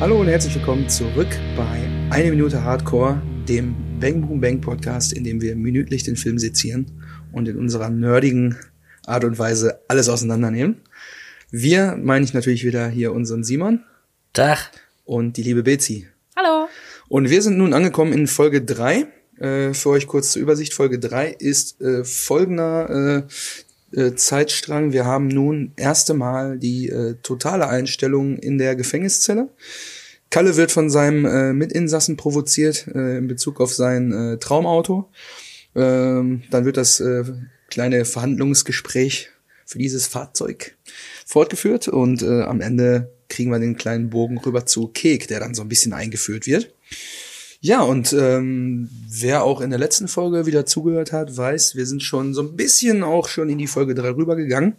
Hallo und herzlich willkommen zurück bei Eine Minute Hardcore, dem Bang Boom Bang Podcast, in dem wir minütlich den Film sezieren und in unserer nerdigen Art und Weise alles auseinandernehmen. Wir meine ich natürlich wieder hier unseren Simon. Tag. Und die liebe Betsy. Hallo. Und wir sind nun angekommen in Folge drei. Äh, für euch kurz zur Übersicht. Folge drei ist äh, folgender äh, äh, Zeitstrang. Wir haben nun erste Mal die äh, totale Einstellung in der Gefängniszelle. Kalle wird von seinem äh, Mitinsassen provoziert äh, in Bezug auf sein äh, Traumauto. Ähm, dann wird das äh, kleine Verhandlungsgespräch für dieses Fahrzeug fortgeführt und äh, am Ende kriegen wir den kleinen Bogen rüber zu Kek, der dann so ein bisschen eingeführt wird. Ja, und ähm, wer auch in der letzten Folge wieder zugehört hat, weiß, wir sind schon so ein bisschen auch schon in die Folge 3 rübergegangen,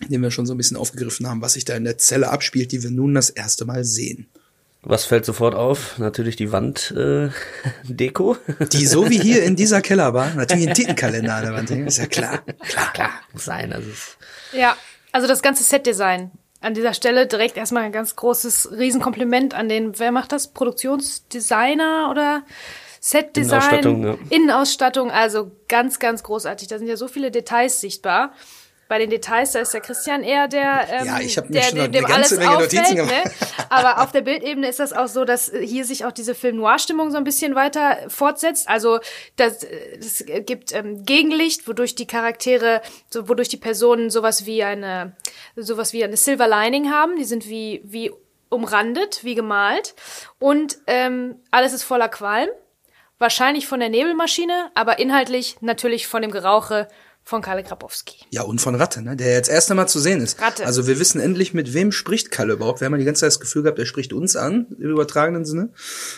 indem wir schon so ein bisschen aufgegriffen haben, was sich da in der Zelle abspielt, die wir nun das erste Mal sehen. Was fällt sofort auf? Natürlich die Wanddeko. Äh, Deko. die so wie hier in dieser Kellerbar, natürlich ein Titelkalender an der Wand ist ja klar. Klar, klar, muss sein. Also ja, also das ganze Setdesign. An dieser Stelle direkt erstmal ein ganz großes Riesenkompliment an den, wer macht das? Produktionsdesigner oder Setdesign? Innenausstattung, ja. Innenausstattung, also ganz, ganz großartig. Da sind ja so viele Details sichtbar bei den Details, da ist der Christian eher der, ähm, ja, ich mir der, schon dem, dem eine ganze alles Menge auffällt, Notizen gemacht. ne? Aber auf der Bildebene ist das auch so, dass hier sich auch diese Film-Noir-Stimmung so ein bisschen weiter fortsetzt. Also das, es gibt ähm, Gegenlicht, wodurch die Charaktere, so, wodurch die Personen sowas wie eine, sowas wie eine Silver Lining haben. Die sind wie, wie umrandet, wie gemalt. Und ähm, alles ist voller Qualm. Wahrscheinlich von der Nebelmaschine, aber inhaltlich natürlich von dem Gerauche von Kalle Grabowski. Ja, und von Ratte, ne? der jetzt erst einmal zu sehen ist. Ratte. Also wir wissen endlich, mit wem spricht Kalle überhaupt. Wir haben ja die ganze Zeit das Gefühl gehabt, er spricht uns an, im übertragenen Sinne.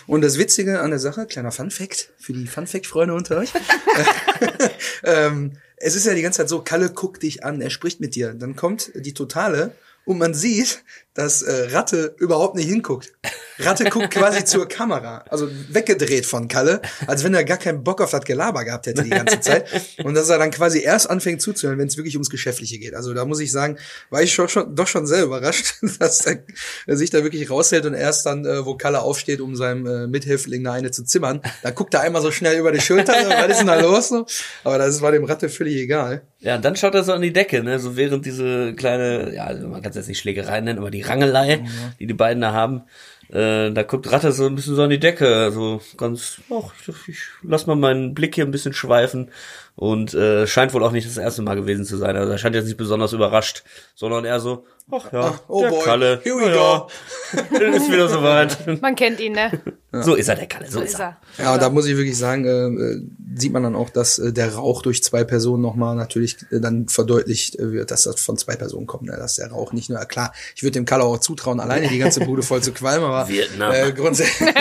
Und das Witzige an der Sache, kleiner Fun-Fact, für die Fun-Fact-Freunde unter euch. ähm, es ist ja die ganze Zeit so, Kalle guckt dich an, er spricht mit dir. Dann kommt die Totale und man sieht, dass äh, Ratte überhaupt nicht hinguckt. Ratte guckt quasi zur Kamera, also weggedreht von Kalle, als wenn er gar keinen Bock auf das Gelaber gehabt hätte die ganze Zeit. Und dass er dann quasi erst anfängt zuzuhören, wenn es wirklich ums Geschäftliche geht. Also da muss ich sagen, war ich schon, schon, doch schon sehr überrascht, dass er, sich da wirklich raushält und erst dann, äh, wo Kalle aufsteht, um seinem äh, Mithäftling da eine zu zimmern, da guckt er einmal so schnell über die Schulter, was ist denn da los? So? Aber das war dem Ratte völlig egal. Ja, und dann schaut er so an die Decke, ne? So während diese kleine, ja, also man kann es jetzt nicht Schlägerei nennen, aber die Rangelei, mhm. die die beiden da haben, äh, da guckt Ratte so ein bisschen so an die Decke, so ganz, ach, ich lass mal meinen Blick hier ein bisschen schweifen und äh, scheint wohl auch nicht das erste Mal gewesen zu sein. Also er scheint jetzt nicht besonders überrascht, sondern eher so, ach ja, ach, oh der boy, Kalle, here we ja, go. ist wieder soweit. Man kennt ihn, ne? Ja. So ist er, der Kalle, so, so ist er. er. Ja, da muss ich wirklich sagen, äh, sieht man dann auch, dass äh, der Rauch durch zwei Personen nochmal natürlich äh, dann verdeutlicht äh, wird, dass das von zwei Personen kommt, ne? dass der Rauch nicht nur, klar, ich würde dem Kalle auch zutrauen, alleine die ganze Bude voll zu qualmen, aber äh, grundsätzlich,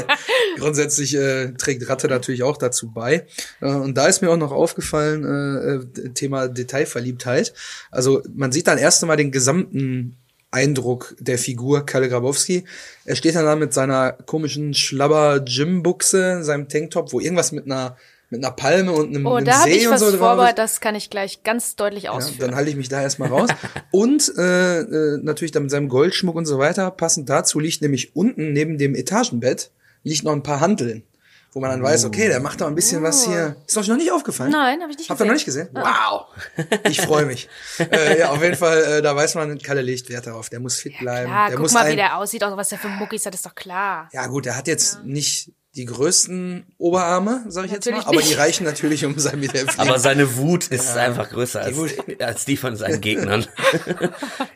grundsätzlich äh, trägt Ratte natürlich auch dazu bei. Äh, und da ist mir auch noch aufgefallen, äh, Thema Detailverliebtheit. Also man sieht dann erst einmal den gesamten Eindruck der Figur Kalle Grabowski. Er steht dann da mit seiner komischen Schlabber-Gym-Buchse, seinem Tanktop, wo irgendwas mit einer mit einer Palme und einem, oh, einem da See ich und was so vorbereitet, das kann ich gleich ganz deutlich ausführen. Ja, dann halte ich mich da erstmal raus. und äh, äh, natürlich dann mit seinem Goldschmuck und so weiter. Passend dazu liegt nämlich unten neben dem Etagenbett liegt noch ein paar Handeln wo man dann weiß, okay, der macht doch ein bisschen oh. was hier. Ist euch noch nicht aufgefallen? Nein, habe ich nicht Habt ihr noch nicht gesehen? Wow. Ich freue mich. äh, ja, auf jeden Fall, äh, da weiß man, Kalle legt Wert darauf. Der muss fit bleiben. Ja, klar, der guck muss mal, wie der aussieht, auch was der für Muckis hat, ist doch klar. Ja, gut, der hat jetzt ja. nicht die größten Oberarme, sag ich natürlich jetzt mal, aber die reichen natürlich um sein Wiederempfehlen. Aber seine Wut ist ja. einfach größer als die, als die von seinen Gegnern.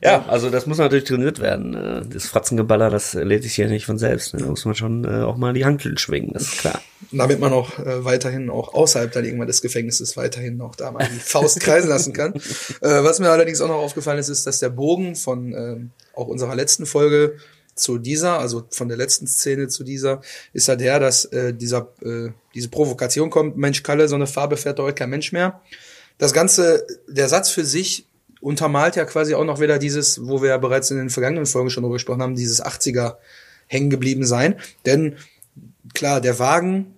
ja, also das muss natürlich trainiert werden. Äh, das Fratzengeballer, das lädt sich hier nicht von selbst. Da muss man schon äh, auch mal die Handeln schwingen, das ist klar. Damit man auch äh, weiterhin auch außerhalb dann irgendwann des Gefängnisses weiterhin auch da mal die Faust kreisen lassen kann. was mir allerdings auch noch aufgefallen ist, ist, dass der Bogen von ähm, auch unserer letzten Folge zu dieser, also von der letzten Szene zu dieser, ist halt der, dass äh, dieser, äh, diese Provokation kommt, Mensch Kalle, so eine Farbe fährt heute kein Mensch mehr. Das Ganze, der Satz für sich untermalt ja quasi auch noch wieder dieses, wo wir ja bereits in den vergangenen Folgen schon drüber gesprochen haben, dieses 80er hängen geblieben sein. Denn klar, der Wagen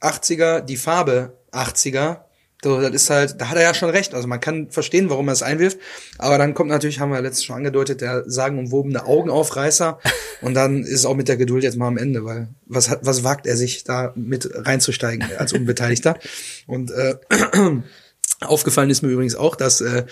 80er, die Farbe 80er, So, das ist halt, da hat er ja schon recht. Also man kann verstehen, warum er es einwirft. Aber dann kommt natürlich, haben wir letztes schon angedeutet, der sagenumwobene Augenaufreißer. Und dann ist es auch mit der Geduld jetzt mal am Ende, weil was hat, was wagt er sich da mit reinzusteigen als Unbeteiligter? Und äh, aufgefallen ist mir übrigens auch, dass äh,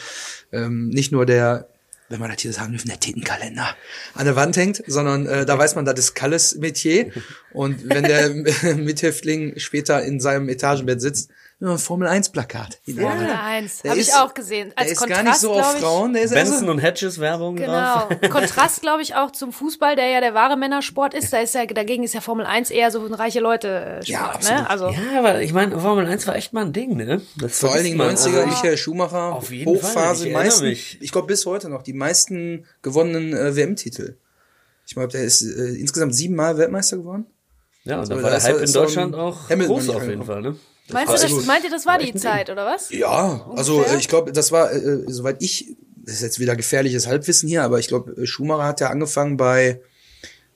ähm, nicht nur der wenn man das hier sagen dürfen, der Titenkalender an der Wand hängt, sondern äh, da weiß man, das ist Kalles Metier. Und wenn der Mithäftling später in seinem Etagenbett sitzt, ja, Formel 1 Plakat. Formel 1, Der habe ich ist- auch gesehen. Als der ist Kontrast, gar nicht so auf ich, Frauen, der ist eher Benson so, und Hedges Werbung Genau. drauf. Kontrast, glaube ich, auch zum Fußball, der ja der wahre Männersport ist. Da ist ja, dagegen ist ja Formel 1 eher so ein reiche Leute-Sport. Ja, absolut. ne? Also, Ja, aber ich meine, Formel 1 war echt mal ein Ding, ne? Das vor allen Dingen vergisst man. 90er, Also, Michael Schumacher, Auf jeden Hochphase, Fall, ich meisten, mich. ich glaube bis heute noch, die meisten gewonnenen äh, WM-Titel. Ich glaube, der ist äh, insgesamt siebenmal Weltmeister geworden. Ja, und da Also, war der Hype ist in ein Deutschland auch Hamilton groß auf jeden. Fall, ne? Meinst, war du, das, meint ihr, das war die Zeit, oder was? Ja, also Ungefähr? äh, ich glaube, das war, äh, soweit ich, das ist jetzt wieder gefährliches Halbwissen hier, aber ich glaube, äh, Schumacher hat ja angefangen bei,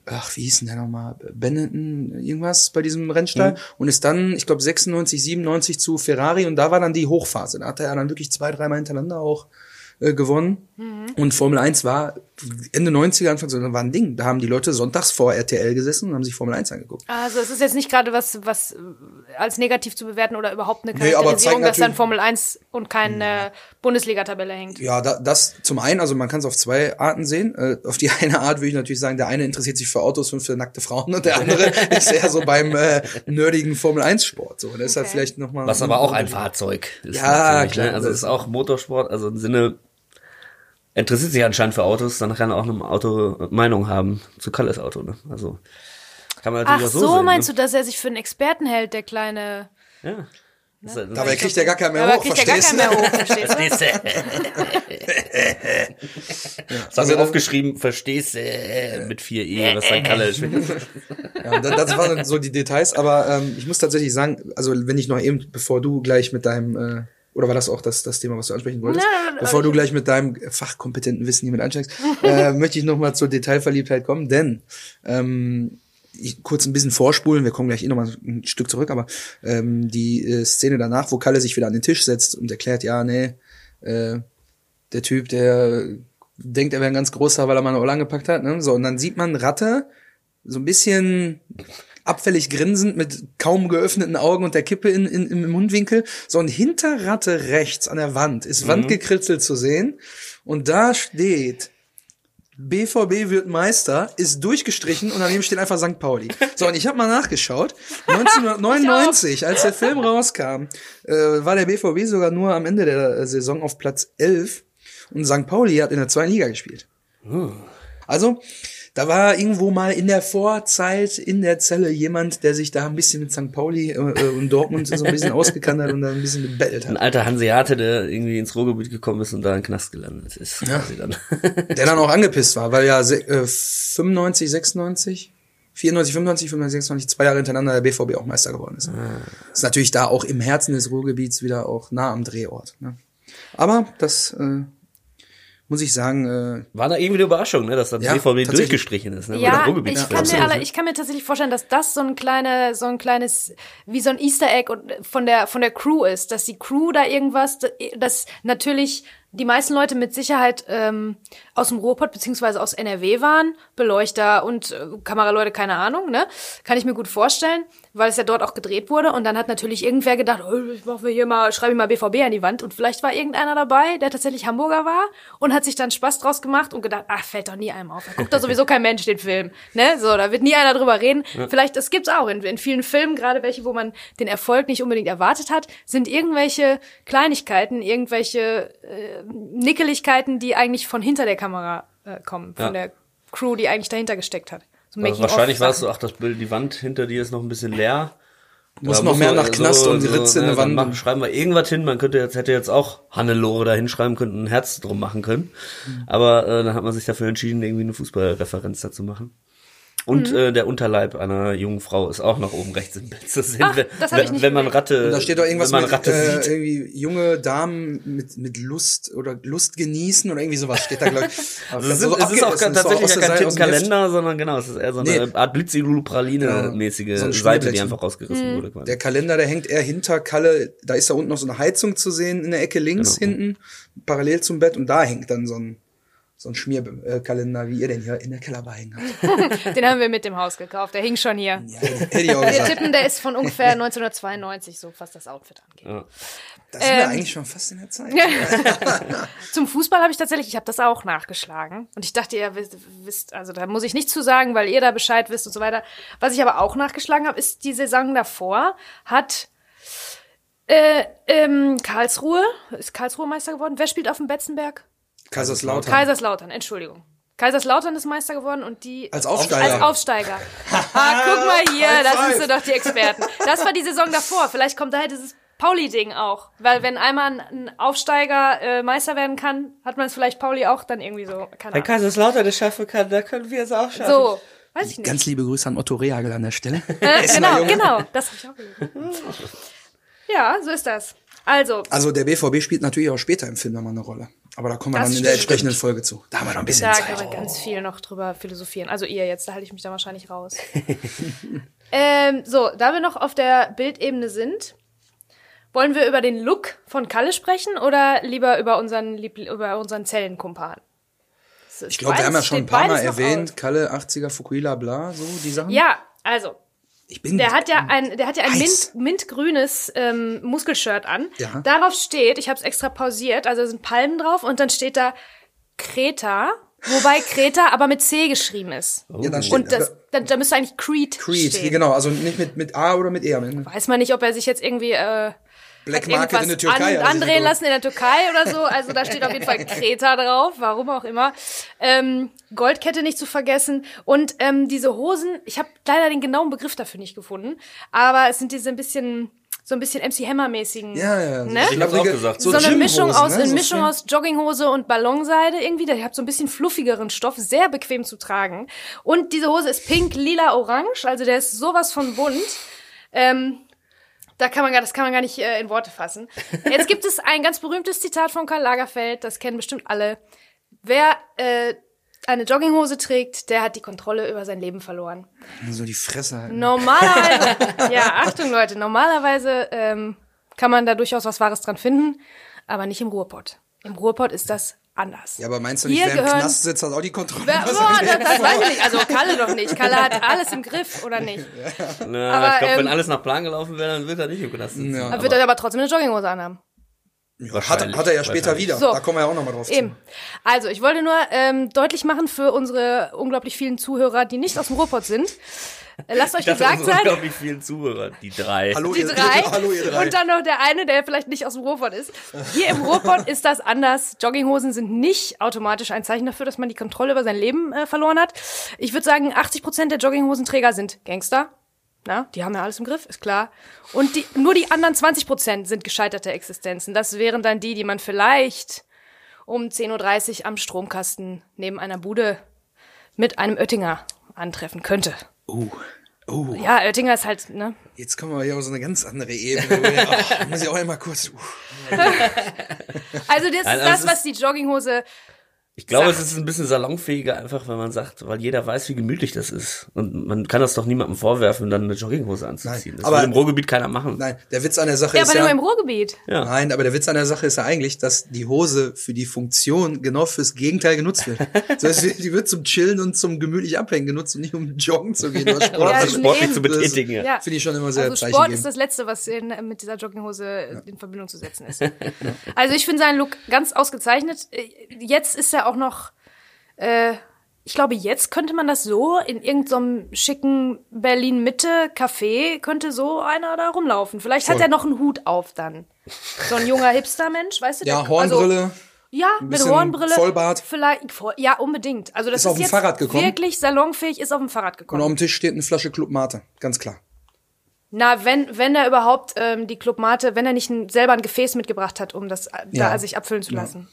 ach, wie hieß denn der nochmal, Benetton, irgendwas bei diesem Rennstall Mhm. und ist dann, ich glaube, 96, 97 zu Ferrari und da war dann die Hochphase. Da hat er ja dann wirklich zwei, dreimal hintereinander auch äh, gewonnen. Mhm. Und Formel 1 war Ende 90er, Anfang 2000 war ein Ding. Da haben die Leute sonntags vor RTL gesessen und haben sich Formel 1 angeguckt. Also es ist jetzt nicht gerade was, was äh, als negativ zu bewerten oder überhaupt eine Nee, Charakterisierung, dass dann Formel 1 und keine Bundesliga-Tabelle hängt. Ja, da, das zum einen, also man kann es auf zwei Arten sehen. Äh, auf die eine Art würde ich natürlich sagen, der eine interessiert sich für Autos und für nackte Frauen und der andere ist eher so beim äh, nerdigen Formel 1 Sport. So, das ist halt Okay. vielleicht noch mal Was aber auch ein Fahrzeug ist. Ja, natürlich, klar, Ne? Also es ist auch Motorsport, also im Sinne interessiert sich anscheinend für Autos, dann kann er auch eine Auto Meinung haben zu Kalles Auto, ne? Also kann man natürlich Ach auch so, so, sehen, meinst ne? du, dass er sich für einen Experten hält, der kleine... Ja. Das ist- Dabei kriegt der gar keinen mehr Aber hoch, kriegt er gar verstehst keinen du? mehr hoch, verstehst du? Das haben wir aufgeschrieben, verstehst du, mit 4 E, was dann Kalle ist. Ja, das, das waren so die Details, aber ähm, ich muss tatsächlich sagen, also wenn ich noch eben, bevor du gleich mit deinem, äh, oder war das auch das, das Thema, was du ansprechen wolltest? Nein, bevor du ich- gleich mit deinem fachkompetenten Wissen hier mit einsteigst, äh, möchte ich noch mal zur Detailverliebtheit kommen, denn ähm, ich, kurz ein bisschen vorspulen, wir kommen gleich eh noch mal ein Stück zurück, aber ähm, die äh, Szene danach, wo Kalle sich wieder an den Tisch setzt und erklärt, ja, nee, äh, der Typ, der denkt, er wäre ein ganz großer, weil er mal eine Olle angepackt hat, ne? So, und dann sieht man Ratte so ein bisschen abfällig grinsend mit kaum geöffneten Augen und der Kippe in, in, im Mundwinkel. So, und hinter Ratte rechts an der Wand ist Wandgekritzelt zu sehen. Und da steht, BVB wird Meister, ist durchgestrichen und daneben steht einfach St. Pauli. So, und ich habe mal nachgeschaut. 1999, als der Film rauskam, äh, war der BVB sogar nur am Ende der äh, Saison auf Platz 11 und St. Pauli hat in der zweiten Liga gespielt. Also, da war irgendwo mal in der Vorzeit in der Zelle jemand, der sich da ein bisschen mit St. Pauli äh, äh, und Dortmund so ein bisschen ausgekannt hat und da ein bisschen gebettelt Ein hat. alter Hanseate, der irgendwie ins Ruhrgebiet gekommen ist und da in den Knast gelandet ist. Quasi dann. Der dann auch angepisst war, weil ja äh, 95, 96, 94, 95, 95, 96, zwei Jahre hintereinander der BVB auch Meister geworden ist. Ist natürlich da auch im Herzen des Ruhrgebiets wieder auch nah am Drehort. Ne? Aber das äh, muss ich sagen, äh, War da irgendwie eine Überraschung, ne, dass das Ja, BVB durchgestrichen ist, ne? Ja, ich kann, mir alle, ich kann mir tatsächlich vorstellen, dass das so ein kleine, so ein kleines, wie so ein Easter Egg und von der von der Crew ist, dass die Crew da irgendwas, dass natürlich die meisten Leute mit Sicherheit ähm, aus dem Ruhrpott beziehungsweise aus NRW waren, Beleuchter und äh, Kameraleute, keine Ahnung, ne? Kann ich mir gut vorstellen, weil es ja dort auch gedreht wurde und dann hat natürlich irgendwer gedacht, oh, ich mache hier mal, schreibe ich mal BVB an die Wand und vielleicht war irgendeiner dabei, der tatsächlich Hamburger war und hat sich dann Spaß draus gemacht und gedacht, ach, fällt doch nie einem auf. Da guckt doch sowieso kein Mensch den Film, ne? So, da wird nie einer drüber reden. Vielleicht, das gibt's auch in, in vielen Filmen, gerade welche, wo man den Erfolg nicht unbedingt erwartet hat, sind irgendwelche Kleinigkeiten, irgendwelche äh, Nickeligkeiten, die eigentlich von hinter der Kamera äh, kommen, von Ja. der Crew, die eigentlich dahinter gesteckt hat. So Also wahrscheinlich war es so, ach, das Bild, die Wand hinter dir ist noch ein bisschen leer. muss Da noch mehr nach Knast und Ritze in ne, der Wand. Machen, schreiben wir irgendwas hin. Man könnte jetzt, hätte jetzt auch Hannelore da hinschreiben können und ein Herz drum machen können. Mhm. Aber äh, dann hat man sich dafür entschieden, irgendwie eine Fußballreferenz dazu machen. Und äh, der Unterleib einer jungen Frau ist auch noch oben rechts im Bild zu sehen. Ach, wenn, das hab ich nicht wenn man. Ratte, Und da steht doch irgendwas wenn man mit Ratte äh, sieht. irgendwie junge Damen mit, mit Lust oder Lust genießen oder irgendwie sowas steht da, glaube ich. Also es, ist, es ist auch tatsächlich ja kein Tippenkalender, sondern genau, es ist eher so eine Nee. Art Blitzilu-Praline-mäßige So ein Seite, die einfach rausgerissen wurde. Quasi. Der Kalender, der hängt eher hinter Kalle. Da ist da unten noch so eine Heizung zu sehen in der Ecke links Genau. hinten, parallel zum Bett. Und da hängt dann so ein, so ein Schmierkalender, wie ihr den hier in der Kellerbar hängen habt. Den haben wir mit dem Haus gekauft. Der hing schon hier. Ja, hätte ich auch Wir gesagt. tippen, der ist von ungefähr 1992, so was das Outfit angeht. Ja. Da sind wir Ähm, eigentlich schon fast in der Zeit. Zum Fußball habe ich tatsächlich, ich habe das auch nachgeschlagen. Und ich dachte, ihr wisst, wisst, also da muss ich nichts zu sagen, weil ihr da Bescheid wisst und so weiter. Was ich aber auch nachgeschlagen habe, ist die Saison davor hat äh, ähm, Karlsruhe, ist Karlsruhe Meister geworden. Wer spielt auf dem Betzenberg? Kaiserslautern. Kaiserslautern, Entschuldigung. Kaiserslautern ist Meister geworden und die Als Aufsteiger. Als Aufsteiger. ah, guck mal hier, das sind sie doch die Experten. Das war die Saison davor. Vielleicht kommt daher dieses Pauli-Ding auch. Weil wenn einmal ein Aufsteiger äh, Meister werden kann, hat man es vielleicht Pauli auch dann irgendwie so. Keine Wenn. Kaiserslautern das schaffen kann, dann können wir es auch schaffen. So, weiß ich nicht. Ganz liebe Grüße an Otto Rehagel an der Stelle. Äh, genau, genau. Das habe ich auch gelesen. Ja, so ist das. Also, Also der BVB spielt natürlich auch später im Film nochmal eine Rolle. Aber da kommen wir Das dann in der stimmt. entsprechenden Folge zu. Da haben wir noch ein bisschen da Zeit. kann man ganz viel noch drüber philosophieren. Also ihr jetzt, da halte ich mich da wahrscheinlich raus. ähm, so, da wir noch auf der Bildebene sind, wollen wir über den Look von Kalle sprechen oder lieber über unseren, über unseren Zellenkumpan? Ich glaube, wir haben ja schon ein paar Mal erwähnt, Kalle 80er Fukuhila bla, so die Sachen. Ja, also, ich bin Der hat ja ein, der hat ja ein Heiß. mint, mintgrünes ähm, Muskelshirt an. Ja. Darauf steht, ich habe es extra pausiert, also da sind Palmen drauf und dann steht da Kreta, wobei Kreta aber mit C geschrieben ist. ja, dann steht, Und das, da, da müsste eigentlich Creed, Creed, stehen. genau, also nicht mit, mit A oder mit E am Ende. Weiß man nicht, ob er sich jetzt irgendwie äh, Black Market in der Türkei. an, also andrehen lassen in der Türkei oder so. Also da steht auf jeden Fall Kreta drauf, warum auch immer. Ähm, Goldkette nicht zu vergessen. Und ähm, diese Hosen, ich habe leider den genauen Begriff dafür nicht gefunden, aber es sind diese ein bisschen so ein bisschen MC Hammer mäßigen. Ja, ja, ja. Ne? Ich hab's auch gesagt. So, eine Mischung aus, ne? eine So Mischung aus Jogginghose und Ballonseide irgendwie. Der hat so ein bisschen fluffigeren Stoff, sehr bequem zu tragen. Und diese Hose ist pink, lila, orange, also der ist sowas von bunt. Ähm, da kann man gar, das kann man gar nicht äh, in Worte fassen. Jetzt gibt es ein ganz berühmtes Zitat von Karl Lagerfeld, das kennen bestimmt alle. Wer äh, eine Jogginghose trägt, der hat die Kontrolle über sein Leben verloren. So die Fresse halt. Normalerweise, ja, Achtung Leute, normalerweise ähm, kann man da durchaus was Wahres dran finden, aber nicht im Ruhrpott. Im Ruhrpott ist das anders. Ja, aber meinst du nicht, Hier wer im gehören- Knast sitzt, hat auch die Kontrolle? Wer, boah, das, das weiß ich nicht. Also Kalle doch nicht. Kalle hat alles im Griff, oder nicht? Na, Aber, ich glaube, wenn ähm, alles nach Plan gelaufen wäre, dann wird er nicht im Knast sitzen. Ja. Er wird er aber trotzdem eine Jogginghose anhaben. Hat, hat er ja später wieder. So. Da kommen wir ja auch nochmal drauf Eben. zu. Also, ich wollte nur ähm, deutlich machen für unsere unglaublich vielen Zuhörer, die nicht aus dem Ruhrpott sind. Äh, Lasst euch gesagt sein, unglaublich vielen Zuhörer, die drei. Hallo, die ihr, drei, hallo, ihr drei. und dann noch der eine, der vielleicht nicht aus dem Ruhrpott ist. Hier im Ruhrpott ist das anders. Jogginghosen sind nicht automatisch ein Zeichen dafür, dass man die Kontrolle über sein Leben äh, verloren hat. Ich würde sagen, 80 Prozent der Jogginghosenträger sind Gangster. Na, die haben ja alles im Griff, ist klar. Und die, nur die anderen 20 Prozent sind gescheiterte Existenzen. Das wären dann die, die man vielleicht um 10.30 Uhr am Stromkasten neben einer Bude mit einem Oettinger antreffen könnte. Oh, oh, Ja, Oettinger ist halt, ne? jetzt kommen wir hier auf so eine ganz andere Ebene. Ach, muss ich auch einmal kurz. Uh. Also das ist aber das, es was die Jogginghose Ich glaube, Sag. es ist ein bisschen salonfähiger, einfach wenn man sagt, weil jeder weiß, wie gemütlich das ist. Und man kann das doch niemandem vorwerfen, dann eine Jogginghose anzuziehen. Nein, das aber- will im Ruhrgebiet keiner machen. Nein, der Witz an der Sache Ja, ist aber nur ja. im Ruhrgebiet. Ja. Nein, aber der Witz an der Sache ist ja eigentlich, dass die Hose für die Funktion genau fürs Gegenteil genutzt wird. Das heißt, die wird zum Chillen und zum gemütlich Abhängen genutzt und nicht um joggen zu gehen oder Sport. Ja, ist sportlich eben- zu betätigen. Ja. Ja. Finde ich schon immer sehr Also Sport ist das Letzte, was in, mit dieser Jogginghose in Verbindung zu setzen ist. Also ich finde seinen Look ganz ausgezeichnet. Jetzt ist er auch noch, äh, ich glaube, jetzt könnte man das so in irgendeinem schicken Berlin-Mitte-Café, könnte so einer da rumlaufen. Vielleicht hat Voll. er noch einen Hut auf dann. So ein junger Hipster-Mensch, weißt du? ja, der- Hornbrille. Also, ja, mit Hornbrille. Vollbart. Vielleicht, ja, unbedingt. Also das Ist ist, auf dem Fahrrad gekommen? wirklich salonfähig, ist auf dem Fahrrad und gekommen. auf dem Tisch steht eine Flasche Club Mate. Ganz klar. Na, wenn, wenn er überhaupt ähm, die Clubmate, wenn er nicht ein, selber ein Gefäß mitgebracht hat, um das äh, Ja. da sich abfüllen zu lassen.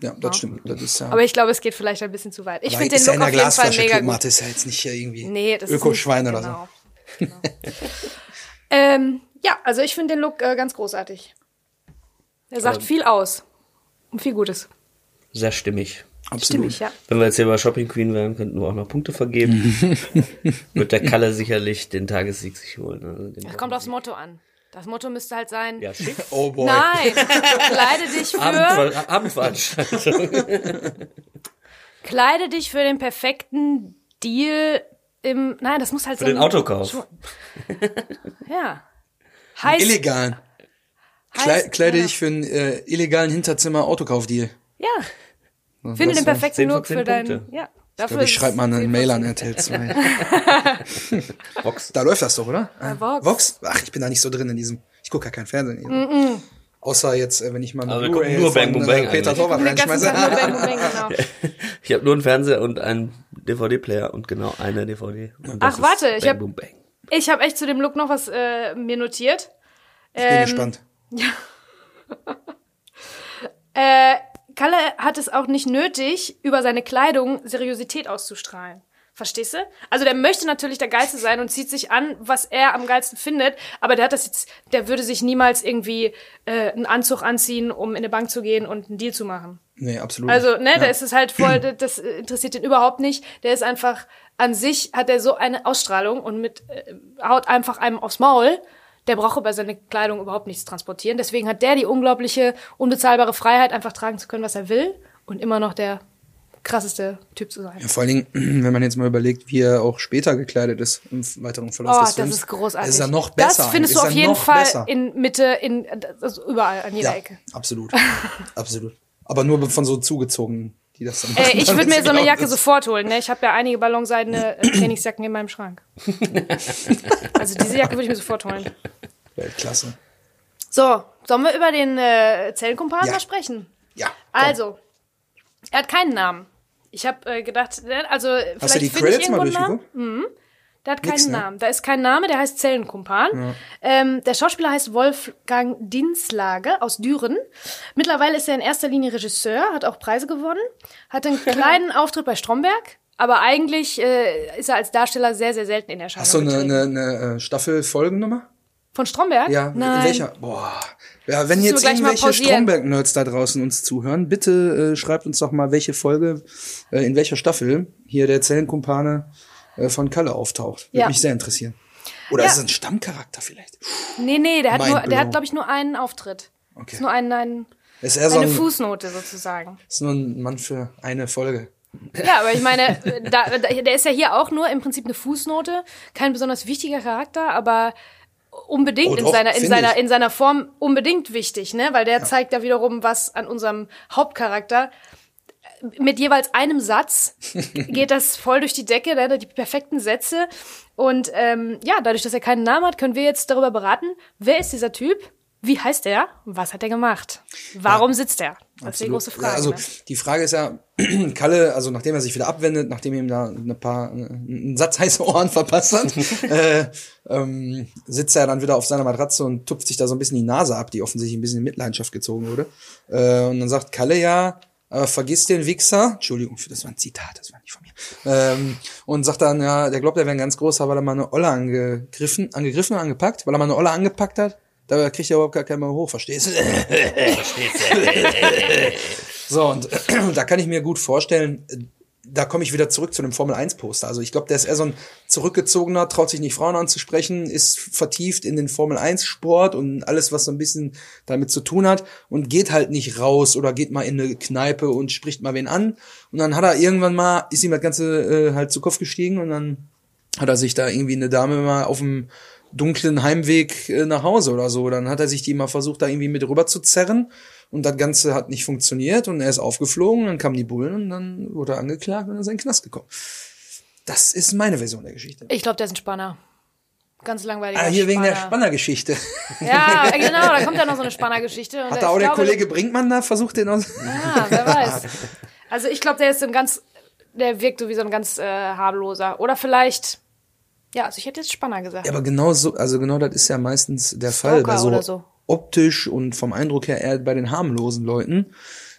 Ja, das stimmt. Das ist ja. Aber ich glaube, es geht vielleicht ein bisschen zu weit. Ich finde den ist ja Look in der auf jeden Fall Glasflasche mega gut. Ist ja jetzt nicht hier irgendwie Nee, Ökoschwein oder nicht, so. genau. genau. ähm, ja, also ich finde den Look äh, ganz großartig. Er sagt viel aus. Und viel Gutes. Sehr stimmig. Absolut. Stimmig, ja. Wenn wir jetzt hier bei Shopping Queen wären, könnten wir auch noch Punkte vergeben. Wird der Kalle sicherlich den Tagessieg sich holen. Also den Das kommt aufs Motto an. Das Motto müsste halt sein, Ja, schick. Oh boy. nein, kleide dich für, Abendver Abendveranstaltung. kleide dich für den perfekten Deal im, nein, das muss halt Für so den ein- Autokauf. Schon- Ja. Heißt, Illegalen. heißt Klei kleide ja. dich für einen äh, illegalen Hinterzimmer-Autokaufdeal. Ja. Finde den perfekten 10 von Look 10 für deinen, Punkte. Ja. Ich glaube, ich schreibe mal eine Mail an RTL 2. Box. Da läuft das doch, oder? Äh, Vox. Vox? Ach, ich bin da nicht so drin in diesem. Ich gucke ja kein Fernsehen. Außer jetzt, äh, wenn ich mal eine Also wir Blu-ray nur von, Bang äh, Bang Peter. Torwart reinschmeiße. Bang, Bang, Bang, genau. Ich habe nur einen Fernseher und einen DVD-Player und genau eine DVD. Ach, warte, ich Bang hab- Bang. Ich habe echt zu dem Look noch was äh, mir notiert. Ich bin Ähm, gespannt. Äh, Kalle hat es auch nicht nötig, über seine Kleidung Seriosität auszustrahlen. Verstehst du? Also der möchte natürlich der Geilste sein und zieht sich an, was er am geilsten findet, aber der hat das jetzt, der würde sich niemals irgendwie äh, einen Anzug anziehen, um in eine Bank zu gehen und einen Deal zu machen. Nee, absolut. Also, ne, ja. da ist es halt voll, das interessiert ihn überhaupt nicht. Der ist einfach, an sich hat er so eine Ausstrahlung und mit, äh, haut einfach einem aufs Maul. Der braucht über seine Kleidung überhaupt nichts transportieren. Deswegen hat der die unglaubliche, unbezahlbare Freiheit, einfach tragen zu können, was er will und immer noch der krasseste Typ zu sein. Ja, vor allen Dingen, wenn man jetzt mal überlegt, wie er auch später gekleidet ist im weiteren Verlauf Oh, des das Films. ist großartig. Das ist ja noch besser. Das findest ist du auf jeden Fall besser. in Mitte, in, also überall, an jeder ja, Ecke. absolut. absolut. Aber nur von so zugezogenen, die das dann Äh, ich würde mir so eine Genau, Jacke das- sofort holen. Ne? Ich habe ja einige ballonseidene äh, Trainingsjacken in meinem Schrank. Also diese Jacke würde ich mir sofort holen. Weltklasse. So, sollen wir über den äh, Zellenkumpan Ja. mal sprechen? Ja. komm. Also, er hat keinen Namen. Ich habe äh, gedacht, also vielleicht Hast du die finde ich Credits mal irgendwo einen Namen. durchgeguckt? Der hat keinen Nix, ne? Namen. Da ist kein Name, der heißt Zellenkumpan. Ähm, der Schauspieler heißt Wolfgang Dinslage aus Düren. Mittlerweile ist er in erster Linie Regisseur, hat auch Preise gewonnen, hat einen kleinen Auftritt bei Stromberg, aber eigentlich äh, ist er als Darsteller sehr, sehr selten in Erscheinung Hast du eine, eine, eine äh, Staffel-Folgennummer? Von Stromberg? Ja, Nein. in welcher? Boah. Ja, wenn jetzt irgendwelche. Stromberg-Nerds da draußen uns zuhören, bitte äh, schreibt uns doch mal, welche Folge, äh, in welcher Staffel hier der Zellenkumpane äh, von Kalle auftaucht. Würde Ja. mich sehr interessieren. Oder Ja. ist es ein Stammcharakter vielleicht? Nee, nee, der hat, Mind nur, der hat glaube ich, nur einen Auftritt. Okay. Ist nur ein, ein, Ist er so eine ein, Fußnote sozusagen. ist nur ein Mann für eine Folge. Ja, aber ich meine, äh, da, da, der ist ja hier auch nur im Prinzip eine Fußnote, kein besonders wichtiger Charakter, aber unbedingt Oh, in doch, seiner in seiner ich. in seiner Form unbedingt wichtig, ne? Weil der zeigt ja wiederum was an unserem Hauptcharakter. Mit jeweils einem Satz geht das voll durch die Decke, ne? die perfekten Sätze. Und ähm, ja, dadurch, dass er keinen Namen hat, können wir jetzt darüber beraten, wer ist dieser Typ, wie heißt er, was hat er gemacht, warum sitzt er? Das ist die große Frage. Ja, also ne? die Frage ist ja, Kalle, also nachdem er sich wieder abwendet, nachdem ihm da ein paar äh, einen Satz heiße Ohren verpasst hat, äh, ähm, sitzt er dann wieder auf seiner Matratze und tupft sich da so ein bisschen die Nase ab, die offensichtlich ein bisschen in Mitleidenschaft gezogen wurde. Äh, und dann sagt Kalle ja, äh, vergiss den Wichser, Entschuldigung, für das war ein Zitat, das war nicht von mir. Ähm, und sagt dann, ja, der glaubt, er wäre ein ganz großer, weil er mal eine Olle angegriffen, angegriffen, angepackt, weil er mal eine Olle angepackt hat. Da kriegt er überhaupt gar keinen mehr hoch, verstehst du? So, und da kann ich mir gut vorstellen, da komme ich wieder zurück zu dem Formel-1-Poster. Also ich glaube, der ist eher so ein zurückgezogener, traut sich nicht Frauen anzusprechen, ist vertieft in den Formel-1-Sport und alles, was so ein bisschen damit zu tun hat und geht halt nicht raus oder geht mal in eine Kneipe und spricht mal wen an. Und dann hat er irgendwann mal, ist ihm das Ganze äh, halt zu Kopf gestiegen und dann hat er sich da irgendwie eine Dame mal auf dem dunklen Heimweg äh, nach Hause oder so. Dann hat er sich die mal versucht, da irgendwie mit rüber zu zerren. Und das Ganze hat nicht funktioniert und er ist aufgeflogen, dann kamen die Bullen und dann wurde er angeklagt und er ist in den Knast gekommen. Das ist meine Version der Geschichte. Ich glaube, der ist ein Spanner. Ganz langweiliger Ah, hier wegen der Spanner. Spannergeschichte. Ja, genau, da kommt ja noch so eine Spannergeschichte. Hat da auch der glaube, Kollege Brinkmann da versucht, den aus. Ja, wer weiß. Also ich glaube, der ist so ein ganz, der wirkt so wie so ein ganz äh, harmloser. Oder vielleicht, ja, also ich hätte jetzt Spanner gesagt. Ja, aber genau so, also genau das ist ja meistens der Fall Stalker bei so, oder so. optisch und vom Eindruck her eher bei den harmlosen Leuten.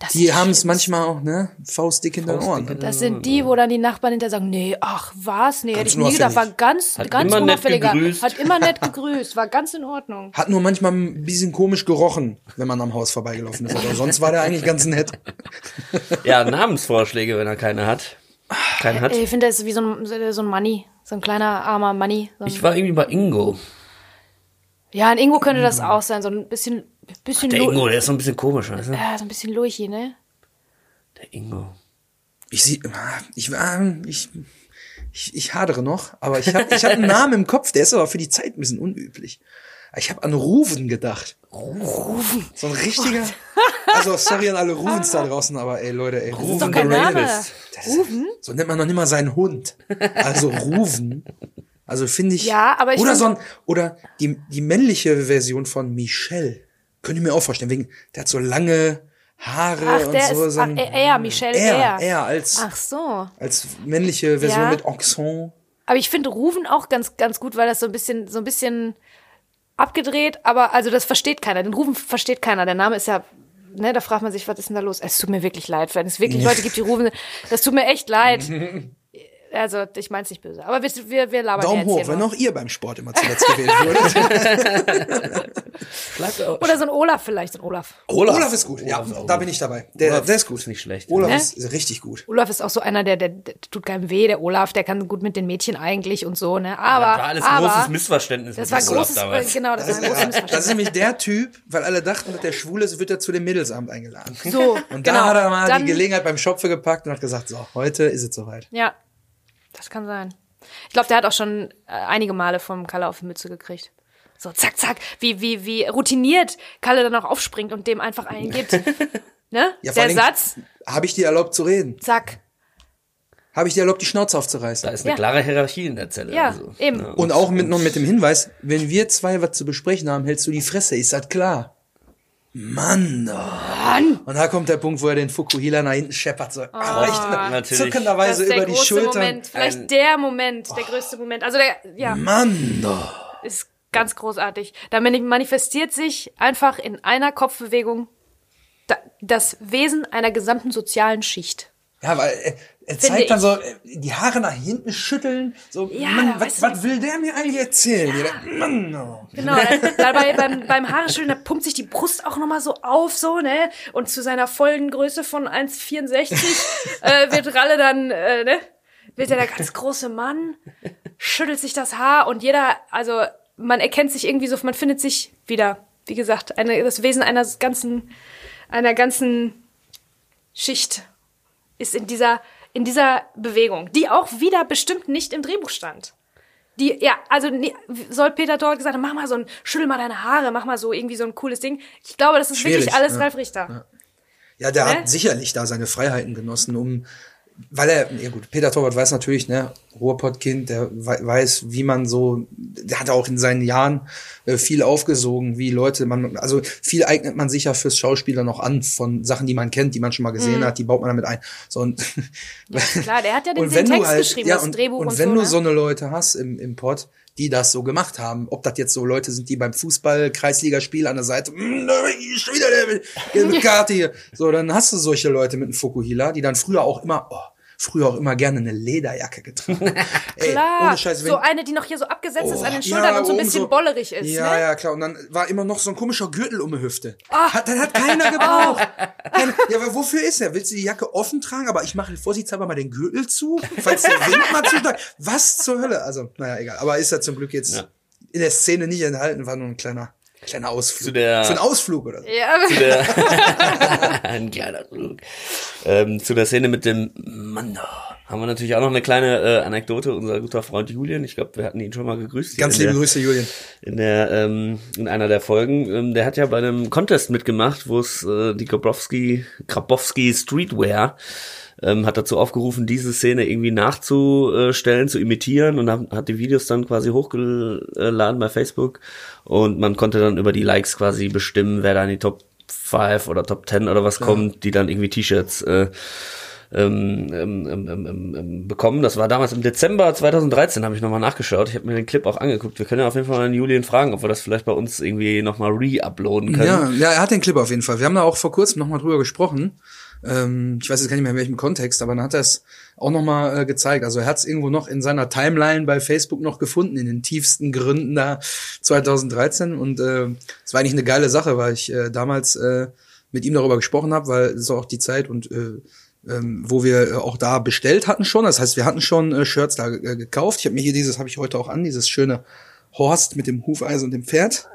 Das die haben es manchmal auch, ne? Faustdick in den Ohren. Das sind die, wo dann die Nachbarn hinterher sagen, nee, ach was, nee, hätte ich nie gedacht, war ganz, Hat ganz immer nett unauffälliger. gegrüßt. Hat immer nett gegrüßt, war ganz in Ordnung. Hat nur manchmal ein bisschen komisch gerochen, wenn man am Haus vorbeigelaufen ist. Aber sonst war der eigentlich ganz nett. Ja, Namensvorschläge, wenn er keine hat. Keinen hat. Ich finde, das ist wie so ein, so ein Money, so ein kleiner armer Money. So Ich war irgendwie bei Ingo. ja, ein Ingo könnte das auch sein, so ein bisschen, bisschen, Der Lu- Ingo, der ist so ein bisschen komisch, weißt du? ja, so ein bisschen Luchi, ne? Der Ingo. Ich sehe, ich war, ich, ich, ich hadere noch, aber ich habe ich hab einen Namen im Kopf, der ist aber für die Zeit ein bisschen unüblich. Ich habe an Ruven gedacht. Ruven? So ein richtiger. Also sorry an alle Ruvens da draußen, aber ey Leute, ey, the Name. Rapist. Das ist- So nennt man noch nicht mal seinen Hund. Also Ruven. Also finde ich. Ja, aber ich Oder so ein, oder die, die männliche Version von Michelle. Könnte ich mir auch vorstellen, wegen, der hat so lange Haare Ach, und der so. ist, so ach, ein, er, er, Michel, er, er. als, Ach so. als männliche Version Ja. mit Accent. Aber ich finde Rufen auch ganz, ganz gut, weil das so ein bisschen, so ein bisschen abgedreht, aber also das versteht keiner. Den Rufen versteht keiner. Der Name ist ja, ne, da fragt man sich, was ist denn da los? Es tut mir wirklich leid, wenn es wirklich Leute gibt, die rufen, das tut mir echt leid. Also, ich mein's nicht böse. Aber wir, wir, wir labern Daumen jetzt hoch, hier wenn auch ihr beim Sport immer zuletzt gewählt würdet. Oder so ein Olaf vielleicht, so ein Olaf. Olaf, Olaf. ist gut, ja, Olaf ist auch da gut. bin ich dabei. Der, Olaf der ist gut. ist nicht schlecht. Olaf Ne? ist richtig gut. Olaf ist auch so einer, der, der, der tut keinem weh, der Olaf, der kann gut mit den Mädchen eigentlich und so, ne? Aber, Das war alles ein aber, großes Missverständnis das war großes, damals. genau, das war ein großes Das ist Missverständnis. nämlich der Typ, weil alle dachten, dass der schwul ist, wird er zu dem Mädelsabend eingeladen. So, Und da genau. hat er mal Dann- die Gelegenheit beim Schopfe gepackt und hat gesagt, so, heute ist es soweit. Ja, das kann sein. Ich glaube, der hat auch schon äh, einige Male vom Kalle auf die Mütze gekriegt. So, zack, zack, wie, wie, wie routiniert Kalle dann auch aufspringt und dem einfach einen gibt. ne? Ja, Der Satz, Habe ich dir erlaubt zu reden? zack. Habe ich dir erlaubt, die Schnauze Da aufzureißen? ist eine Ja. klare Hierarchie in der Zelle. Ja, also. eben. Ja, Und auch mit, noch mit dem Hinweis, wenn wir zwei was zu besprechen haben, hältst du die Fresse, ist das klar? Mann, oh. Und da kommt der Punkt, wo er den Fukuhila nach hinten scheppert, so Ah, leicht natürlich. zuckenderweise über die. Moment, vielleicht Ein- der Moment, der größte Moment. Also der, ja, Mann, oh. ist ganz großartig. Da mani- manifestiert sich einfach in einer Kopfbewegung da, das Wesen einer gesamten sozialen Schicht. Ja, weil er, er Finde zeigt dann ich. so äh, die Haare nach hinten schütteln, so, Ja, Mann, was, was will der mir eigentlich erzählen? Ja. Mann, oh. Genau, dann, dabei beim, beim Haareschütteln, da pumpt sich die Brust auch nochmal so auf, so, ne? Und zu seiner vollen Größe von 1,64 äh, wird Ralle dann, äh, ne? Wird er der ganz große Mann, schüttelt sich das Haar und jeder, also man erkennt sich irgendwie so, man findet sich wieder. Wie gesagt, eine, das Wesen einer ganzen, einer ganzen Schicht ist in dieser, in dieser Bewegung, die auch wieder bestimmt nicht im Drehbuch stand. Die, ja, also nee, soll Peter dort gesagt haben, mach mal so ein, schüttel mal deine Haare, mach mal so irgendwie so ein cooles Ding. Ich glaube, das ist Schwierig, wirklich alles ja. Ralf Richter. Ja, der Ne? hat sicherlich da seine Freiheiten genossen, um, weil er, ja gut, Peter Torwart weiß natürlich, ne, Ruhrpottkind, der wei- weiß, wie man so, der hat auch in seinen Jahren äh, viel aufgesogen, wie Leute, man, also viel eignet man sich ja fürs Schauspieler noch an von Sachen, die man kennt, die man schon mal Mhm. gesehen hat, die baut man damit ein. So, und, Klar, der hat ja den, Text halt, geschrieben, ja, das und, Drehbuch und und, wenn so. du ne? so eine Leute hast im, im Pod, die das so gemacht haben, ob das jetzt so Leute sind, die beim Fußball-Kreisligaspiel an der Seite, "Mm, schon wieder der Karte hier. So, dann hast du solche Leute mit einem Fukuhila, die dann früher auch immer, oh, früher auch immer gerne eine Lederjacke getragen. Ey, Klar, ohne Scheiß, wenn, so eine, die noch hier so abgesetzt ist an den Oh, Schultern und so ein bisschen bollerig ist. Ja, ne? ja, klar. Und dann war immer noch so ein komischer Gürtel um die Hüfte. Hat, dann hat keiner gebraucht. Keiner- Ja, aber wofür ist er? Willst du die Jacke offen tragen, aber ich mache vorsichtshalber mal den Gürtel zu, falls der Wind mal zuschlägt? Was zur Hölle? Also, naja, egal. Aber ist ja zum Glück jetzt Ja. in der Szene nicht enthalten, war nur ein kleiner, kleiner Ausflug. Zu der- Für einen Ausflug oder so. Ja, Der ein kleiner Flug. Ähm, zu der Szene mit dem Mando haben wir natürlich auch noch eine kleine äh, Anekdote. Unser guter Freund Julian, ich glaube, wir hatten ihn schon mal gegrüßt. Ganz in liebe der, Grüße, Julian. in der ähm, in einer der Folgen. Ähm, der hat ja bei einem Contest mitgemacht, wo es äh, die Grabowski Grabowski Streetwear ähm, hat dazu aufgerufen, diese Szene irgendwie nachzustellen, zu imitieren und hat, die Videos dann quasi hochgeladen bei Facebook und man konnte dann über die Likes quasi bestimmen, wer da in die Top 5 oder Top 10 oder was kommt, die dann irgendwie T-Shirts äh, ähm, ähm, ähm, ähm, ähm, bekommen. Das war damals im Dezember 2013, habe ich nochmal nachgeschaut. Ich habe mir den Clip auch angeguckt. Wir können ja auf jeden Fall mal den Julian fragen, ob wir das vielleicht bei uns irgendwie nochmal re-uploaden können. Ja, ja, er hat den Clip auf jeden Fall. Wir haben da auch vor kurzem nochmal drüber gesprochen. Ähm, ich weiß jetzt gar nicht mehr in welchem Kontext, aber dann hat er es auch nochmal äh, gezeigt. Also er hat es irgendwo noch in seiner Timeline bei Facebook noch gefunden, in den tiefsten Gründen da 2013. Und äh, es war eigentlich eine geile Sache, weil ich äh, damals äh, mit ihm darüber gesprochen habe, weil es auch die Zeit und äh, ähm, wo wir äh, auch da bestellt hatten schon. Das heißt, wir hatten schon äh, Shirts da äh, gekauft. Ich habe mir hier dieses, habe ich heute auch an, dieses schöne Horst mit dem Hufeisen und dem Pferd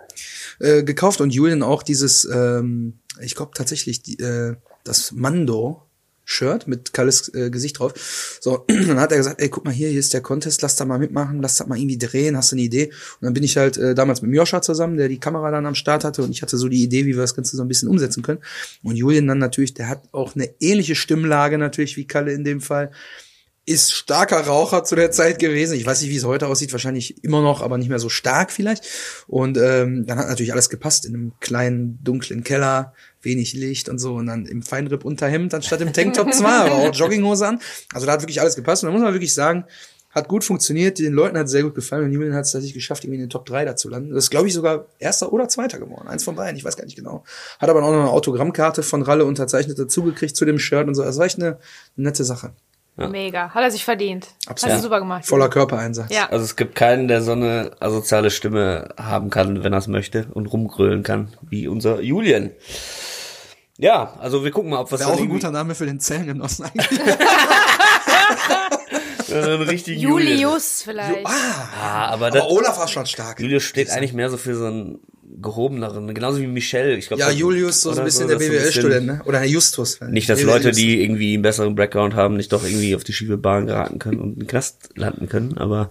äh, gekauft und Julian auch dieses, ähm, ich glaube tatsächlich die, äh, das Mando. Shirt mit Kalles äh, Gesicht drauf. So, dann hat er gesagt, ey, guck mal hier, hier ist der Contest, lass da mal mitmachen, lass da mal irgendwie drehen, hast du eine Idee? Und dann bin ich halt äh, damals mit Joscha zusammen, der die Kamera dann am Start hatte und ich hatte so die Idee, wie wir das Ganze so ein bisschen umsetzen können. Und Julian dann natürlich, der hat auch eine ähnliche Stimmlage natürlich wie Kalle in dem Fall ist starker Raucher zu der Zeit gewesen. Ich weiß nicht, wie es heute aussieht, wahrscheinlich immer noch, aber nicht mehr so stark vielleicht. Und ähm, dann hat natürlich alles gepasst in einem kleinen, dunklen Keller, wenig Licht und so. Und dann im Feinripp-Unterhemd anstatt im Tanktop 2, aber auch Jogginghose an. Also da hat wirklich alles gepasst. Und da muss man wirklich sagen, hat gut funktioniert, den Leuten hat es sehr gut gefallen und Julian hat es tatsächlich geschafft, irgendwie in den Top 3 da zu landen. Das ist, glaube ich, sogar erster oder zweiter geworden. Eins von beiden, ich weiß gar nicht genau. Hat aber auch noch eine Autogrammkarte von Ralle unterzeichnet dazugekriegt zu dem Shirt und so. Das war echt eine nette Sache. Ja. Mega. Hat er sich verdient. Absolut. Hast du super gemacht. Voller Körpereinsatz. Ja. Also es gibt keinen, der so eine asoziale Stimme haben kann, wenn er es möchte und rumgrölen kann, wie unser Julian. Ja, also wir gucken mal, ob was Wäre auch ein guter Name für den Zellengenossen eigentlich. einen richtigen Julian. Julius vielleicht. Ah, aber, das, Aber Olaf war schon stark. Julius steht eigentlich mehr so für so einen gehobeneren, genauso wie Michelle. Ich glaub, Ja, Julius, so ein oder bisschen so, der so ein BWL-Student, ne? Oder Herr Justus. Nicht, dass BWL Leute, Justus. die irgendwie einen besseren Background haben, nicht doch irgendwie auf die schiefe Bahn geraten können und im Knast landen können, aber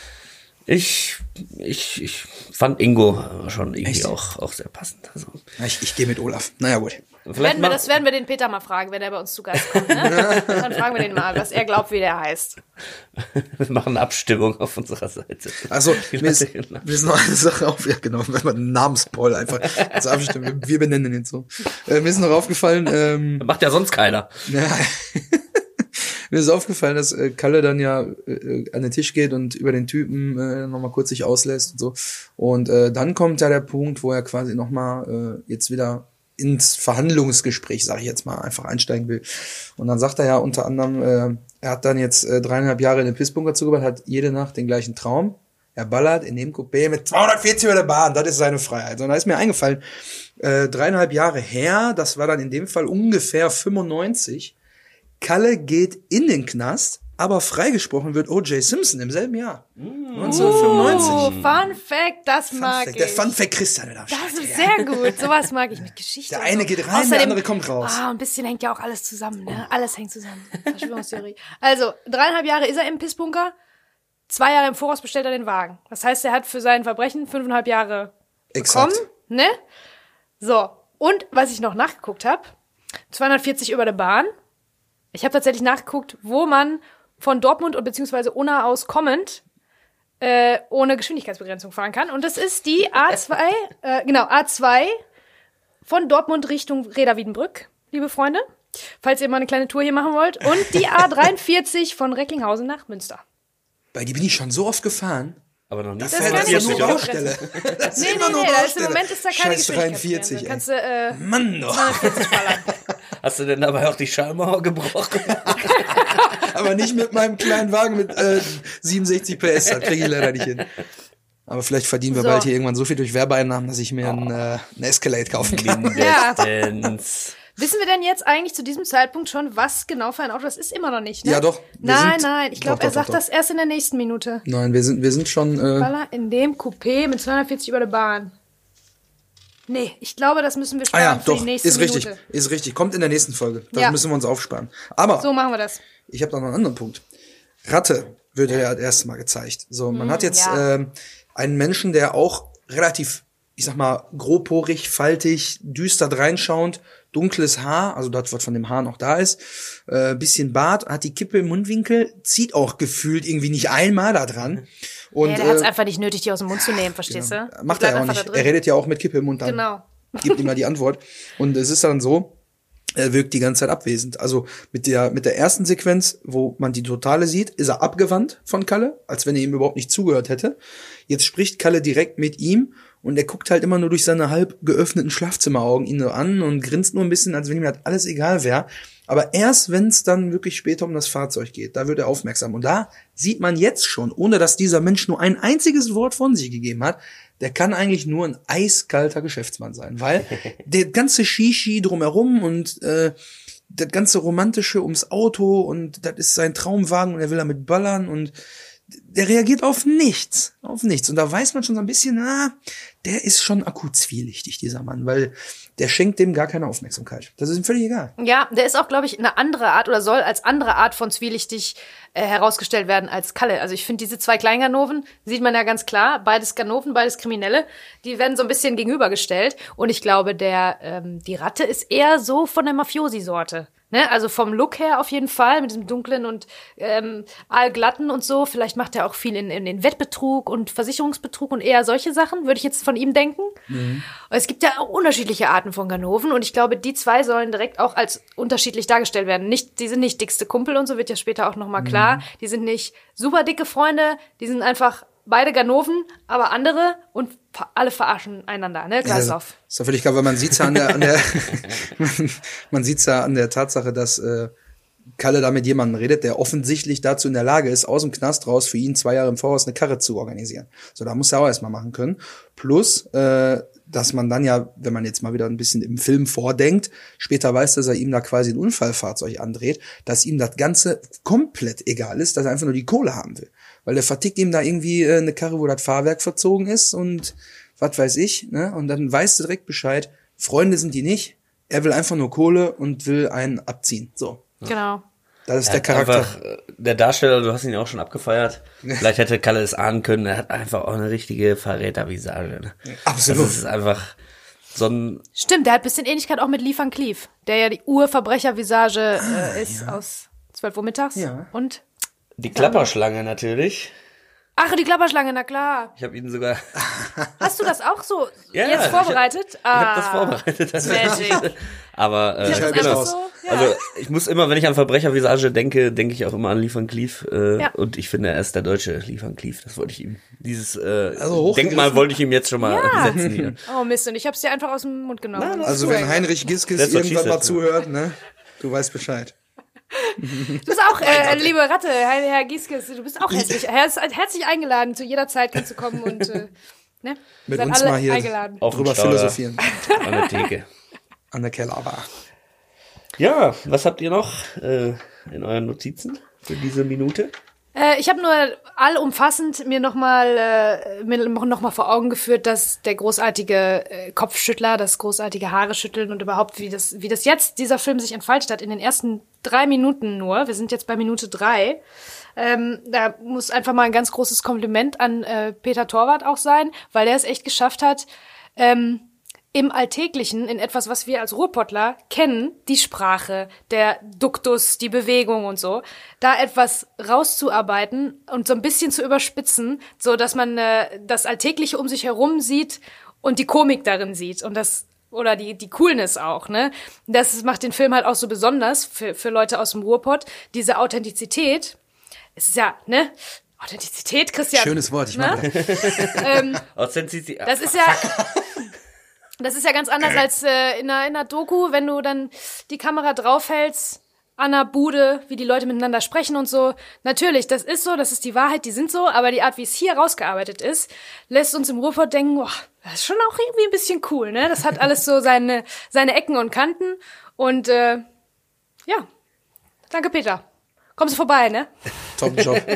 ich, ich, ich fand Ingo schon irgendwie Echt? auch, auch sehr passend. Also, Ich, ich gehe mit Olaf. Naja, gut. Vielleicht Werden wir, das werden wir den Peter mal fragen, wenn er bei uns zu Gast kommt. Ne? Dann fragen wir den mal, was er glaubt, wie der heißt. wir machen eine Abstimmung auf unserer Seite. Also, mir ist, mir ist noch eine Sache auf, ja genau, wenn man einen Namenspoll einfach als abstimmen, wir benennen ihn so. Äh, mir ist noch aufgefallen, ähm, Macht ja sonst keiner. Ja. Mir ist aufgefallen, dass äh, Kalle dann ja äh, an den Tisch geht und über den Typen äh, nochmal kurz sich auslässt und so. Und äh, dann kommt ja der Punkt, wo er quasi nochmal äh, jetzt wieder ins Verhandlungsgespräch, sage ich jetzt mal, einfach einsteigen will. Und dann sagt er ja unter anderem, äh, er hat dann jetzt äh, dreieinhalb Jahre in den Pissbunker zugebracht, hat jede Nacht den gleichen Traum. Er ballert in dem Coupé mit 240 über der Bahn, das ist seine Freiheit. Und da ist mir eingefallen, äh, dreieinhalb Jahre her, das war dann in dem Fall ungefähr 95, Kalle geht in den Knast, aber freigesprochen wird O.J. Simpson im selben Jahr. 1995. Oh, Fun Fact, das Fun mag Fact. ich. Der Fun Fact Christian, der das ist sehr gut. Sowas mag ich mit Geschichte. Der eine so. geht rein, der andere kommt raus. Ah, ein bisschen hängt ja auch alles zusammen, ne? Alles hängt zusammen. Verschwörungstheorie. Also, dreieinhalb Jahre ist er im Pissbunker. Zwei Jahre im Voraus bestellt er den Wagen. Das heißt, er hat für sein Verbrechen fünfeinhalb Jahre Exakt. bekommen, ne? So. Und was ich noch nachgeguckt habe, 240 über der Bahn. Ich habe tatsächlich nachgeguckt, wo man von Dortmund und beziehungsweise Unna aus kommend äh, ohne Geschwindigkeitsbegrenzung fahren kann. Und das ist die A2, äh, genau, A2 von Dortmund Richtung Reda-Wiedenbrück, liebe Freunde. Falls ihr mal eine kleine Tour hier machen wollt. Und die A43 von Recklinghausen nach Münster. Bei die bin ich schon so oft gefahren. Aber noch nicht. Das das nicht ist nur so viel Baustelle. Das ist Nee, immer nee, nur nee, da ist, im Baustelle. Moment ist da keine Scheiß Geschwindigkeitsbegrenzung. 43, ey. Kannst du, äh, Mann, doch. 240 ballern. Hast du denn dabei auch die Schallmauer gebrochen? Aber nicht mit meinem kleinen Wagen mit äh, 67 PS. Das kriege ich leider nicht hin. Aber vielleicht verdienen wir So. bald hier irgendwann so viel durch Werbeeinnahmen, dass ich mir ein, äh, ein Escalade kaufen kann. Ja. Mindestens. Wissen wir denn jetzt eigentlich zu diesem Zeitpunkt schon, was genau für ein Auto das ist? Immer noch nicht, ne? Ja, doch. Nein, nein, ich glaube, er doch, sagt doch. das erst in der nächsten Minute. Nein, wir sind, wir sind schon. Äh, in dem Coupé mit 240 über der Bahn. Nee, ich glaube, das müssen wir ah sparen ja, für doch, ist richtig, Minute. ist richtig. Kommt in der nächsten Folge. Das Ja. müssen wir uns aufsparen. Aber So machen wir das. ich habe da noch einen anderen Punkt. Ratte wird ja das erste Mal gezeigt. So, man hat jetzt Hm, ja. ähm, einen Menschen, der auch relativ, ich sag mal, grobporig, faltig, düster reinschauend, dunkles Haar, also das, was von dem Haar noch da ist, äh, bisschen Bart, hat die Kippe im Mundwinkel, zieht auch gefühlt irgendwie nicht einmal da dran. Und, Ja, der hat es äh, einfach nicht nötig, die aus dem Mund zu nehmen, verstehst genau. du? Macht er ja auch nicht. Er redet ja auch mit Kippe im Mund an. Genau. Gibt ihm mal die Antwort. Und es ist dann so, er wirkt die ganze Zeit abwesend. Also mit der, mit der ersten Sequenz, wo man die Totale sieht, ist er abgewandt von Kalle, als wenn er ihm überhaupt nicht zugehört hätte. Jetzt spricht Kalle direkt mit ihm und er guckt halt immer nur durch seine halb geöffneten Schlafzimmeraugen ihn so an und grinst nur ein bisschen, als wenn ihm das alles egal wäre. Aber erst wenn es dann wirklich später um das Fahrzeug geht, da wird er aufmerksam. Und da sieht man jetzt schon, ohne dass dieser Mensch nur ein einziges Wort von sich gegeben hat, der kann eigentlich nur ein eiskalter Geschäftsmann sein, weil der ganze Shishi drumherum und äh, das ganze Romantische ums Auto und das ist sein Traumwagen und er will damit ballern und der reagiert auf nichts, auf nichts. Und da weiß man schon so ein bisschen, na, der ist schon akut zwielichtig, dieser Mann, weil der schenkt dem gar keine Aufmerksamkeit. Das ist ihm völlig egal. Ja, der ist auch, glaube ich, eine andere Art oder soll als andere Art von zwielichtig äh, herausgestellt werden als Kalle. Also ich finde diese zwei Kleinganoven, sieht man ja ganz klar, beides Ganoven, beides Kriminelle, die werden so ein bisschen gegenübergestellt. Und ich glaube, der ähm, die Ratte ist eher so von der Mafiosi-Sorte. Ne? Also vom Look her auf jeden Fall, mit diesem dunklen und ähm, allglatten und so. Vielleicht macht er auch viel in, in den Wettbetrug und Versicherungsbetrug und eher solche Sachen, würde ich jetzt von ihm denken. Mhm. Es gibt ja auch unterschiedliche Arten von Ganoven und ich glaube, die zwei sollen direkt auch als unterschiedlich dargestellt werden. Nicht, die sind nicht dickste Kumpel und so wird ja später auch nochmal klar. Mhm. Die sind nicht super dicke Freunde, die sind einfach beide Ganoven, aber andere und alle verarschen einander, ne? Kreislauf. Ja, ist doch völlig klar, weil man sieht's ja an der, an der man sieht's ja an der Tatsache, dass äh, Kalle da mit jemandem redet, der offensichtlich dazu in der Lage ist, aus dem Knast raus für ihn zwei Jahre im Voraus eine Karre zu organisieren. So, da muss er auch erstmal machen können. Plus, äh, dass man dann ja, wenn man jetzt mal wieder ein bisschen im Film vordenkt, später weiß, dass er ihm da quasi ein Unfallfahrzeug andreht, dass ihm das Ganze komplett egal ist, dass er einfach nur die Kohle haben will weil der vertickt ihm da irgendwie äh, eine Karre, wo das Fahrwerk verzogen ist und was weiß ich, ne? Und dann weißt du direkt Bescheid, Freunde sind die nicht, er will einfach nur Kohle und will einen abziehen. So. Genau. Das ist der Charakter. Einfach, äh, der Darsteller, du hast ihn ja auch schon abgefeiert. Vielleicht hätte Kalle es ahnen können, er hat einfach auch eine richtige Verrätervisage. Ne? Absolut. Das ist einfach so ein. Stimmt, der hat ein bisschen Ähnlichkeit auch mit Lee Van Cleef, der ja die Urverbrechervisage äh, ah, ist ja. aus 12 Uhr mittags. Ja. Und die Klapperschlange natürlich. Ach, die Klapperschlange, na klar. Ich habe ihn sogar. Hast du das auch so ja, jetzt vorbereitet? Ich, ah. ich habe das vorbereitet. Das Magic. Aber äh, ich genau. So, ja. also ich muss immer, wenn ich an Verbrechervisage denke, denke ich auch immer an Liefern Cleef. Äh, ja. Und ich finde, er ist der deutsche Liefern Cleef. Das wollte ich ihm. Dieses äh, also Denkmal wollte ich ihm jetzt schon mal ja. setzen hier. Oh Mist, und ich habe es dir einfach aus dem Mund genommen. Nein, also wenn Heinrich Giskes irgendwann mal zuhört, ne, du weißt Bescheid. Du bist auch, äh, liebe Ratte, Herr Gieskes, du bist auch herzlich, herzlich eingeladen, zu jeder Zeit kannst du kommen und äh, ne? mit uns mal hier eingeladen. Auch drüber philosophieren. An der Theke. An der Kellerbar. Ja, was habt ihr noch äh, in euren Notizen für diese Minute? Äh, ich habe nur allumfassend mir nochmal äh, mir noch vor Augen geführt, dass der großartige äh, Kopfschüttler, das großartige Haare schütteln und überhaupt, wie das, wie das jetzt dieser Film sich entfaltet hat in den ersten drei Minuten nur. Wir sind jetzt bei Minute drei. Ähm, da muss einfach mal ein ganz großes Kompliment an äh, Peter Torwart auch sein, weil er es echt geschafft hat, ähm, im Alltäglichen, in etwas, was wir als Ruhrpottler kennen, die Sprache, der Duktus, die Bewegung und so, da etwas rauszuarbeiten und so ein bisschen zu überspitzen, so dass man äh, das Alltägliche um sich herum sieht und die Komik darin sieht und das oder die die Coolness auch, ne? Das macht den Film halt auch so besonders für für Leute aus dem Ruhrpott, diese Authentizität. Es ist ja, ne? Authentizität, Christian. Schönes Wort, ich ne? mag das. ähm, Authentizität. Das ist ja Das ist ja ganz anders als äh, in, einer, in einer Doku, wenn du dann die Kamera draufhältst an der Bude, wie die Leute miteinander sprechen und so. Natürlich, das ist so, das ist die Wahrheit, die sind so, aber die Art, wie es hier rausgearbeitet ist, lässt uns im Ruhrpott denken, boah, das ist schon auch irgendwie ein bisschen cool, ne? Das hat alles so seine, seine Ecken und Kanten. Und äh, ja, danke Peter. Kommst du vorbei, ne? Top Job.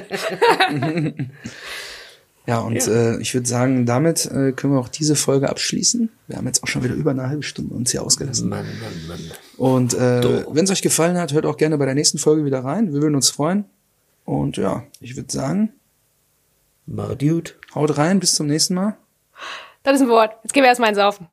Ja, und ja. Äh, ich würde sagen, damit äh, können wir auch diese Folge abschließen. Wir haben jetzt auch schon wieder über eine halbe Stunde uns hier ausgelassen. Mann, Mann, Mann. Und äh, wenn es euch gefallen hat, hört auch gerne bei der nächsten Folge wieder rein. Wir würden uns freuen. Und ja, ich würde sagen, gut. Haut rein, bis zum nächsten Mal. Das ist ein Wort. Jetzt gehen wir erstmal ins Saufen.